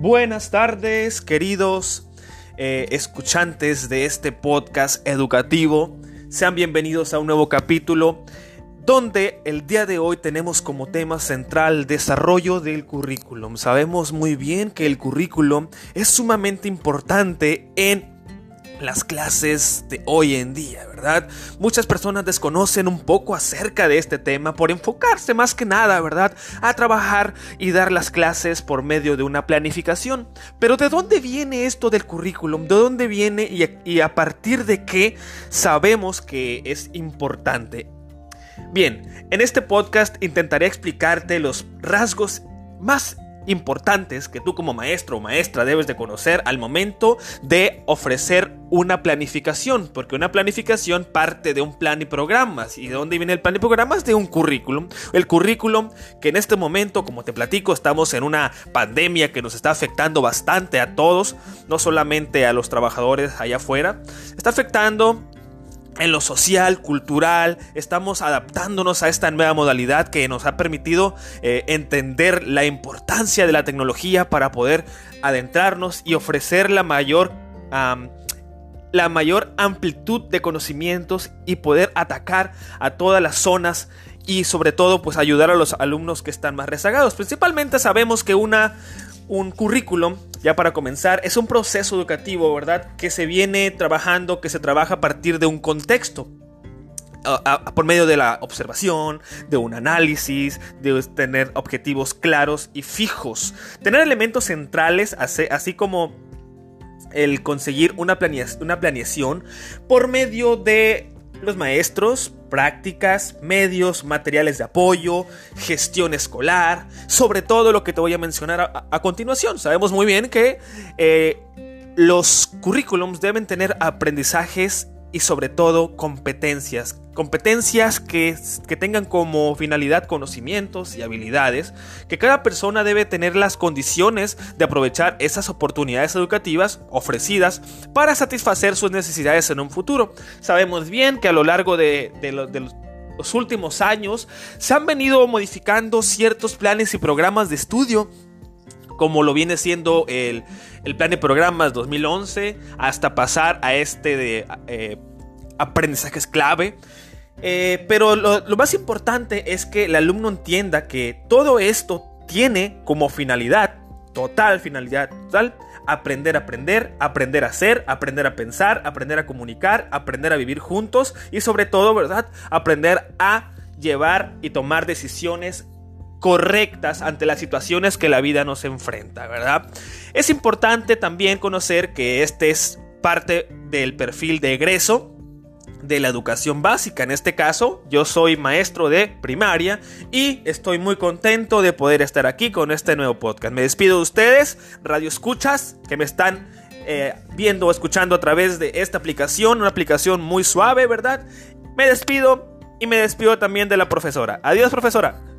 Buenas tardes, queridos eh, escuchantes de este podcast educativo. Sean bienvenidos a un nuevo capítulo donde el día de hoy tenemos como tema central desarrollo del currículum. Sabemos muy bien que el currículum es sumamente importante en las clases de hoy en día, ¿verdad? Muchas personas desconocen un poco acerca de este tema por enfocarse más que nada, ¿verdad? A trabajar y dar las clases por medio de una planificación. Pero ¿de dónde viene esto del currículum? ¿De dónde viene y a, partir de qué sabemos que es importante? Bien, en este podcast intentaré explicarte los rasgos más importantes que tú como maestro o maestra debes de conocer al momento de ofrecer una planificación, porque una planificación parte de un plan y programas. ¿Y de dónde viene el plan y programas? De un currículum. El currículum que en este momento, como te platico, estamos en una pandemia que nos está afectando bastante a todos, no solamente a los trabajadores allá afuera, está afectando en lo social, cultural, estamos adaptándonos a esta nueva modalidad que nos ha permitido eh, entender la importancia de la tecnología para poder adentrarnos y ofrecer la mayor, la mayor amplitud de conocimientos y poder atacar a todas las zonas y sobre todo pues ayudar a los alumnos que están más rezagados. Principalmente sabemos que una, un currículum ya para comenzar, es un proceso educativo, ¿verdad? Que se viene trabajando, que se trabaja a partir de un contexto. por medio de la observación, de un análisis, de tener objetivos claros y fijos. Tener elementos centrales, así, como el conseguir una, una planeación por medio de los maestros, prácticas, medios, materiales de apoyo, gestión escolar, sobre todo lo que te voy a mencionar a, continuación. Sabemos muy bien que eh, los currículums deben tener aprendizajes y sobre todo competencias. Competencias que, que, tengan como finalidad conocimientos y habilidades, que cada persona debe tener las condiciones de aprovechar esas oportunidades educativas ofrecidas para satisfacer sus necesidades en un futuro. Sabemos bien que a lo largo de, los últimos años se han venido modificando ciertos planes y programas de estudio como lo viene siendo el, plan de programas 2011, hasta pasar a este de eh, aprendizajes clave. Eh, pero lo, lo más importante es que el alumno entienda que todo esto tiene como finalidad, total finalidad, total, aprender a aprender, aprender a hacer, aprender a pensar, aprender a comunicar, aprender a vivir juntos y sobre todo, ¿verdad? Aprender a llevar y tomar decisiones correctas ante las situaciones que la vida nos enfrenta, ¿verdad? Es importante también conocer que este es parte del perfil de egreso de la educación básica. En este caso, yo soy maestro de primaria y estoy muy contento de poder estar aquí con este nuevo podcast. Me despido de ustedes, radio escuchas, que me están eh, viendo o escuchando a través de esta aplicación, una aplicación muy suave, ¿verdad? Me despido y me despido también de la profesora. Adiós, profesora.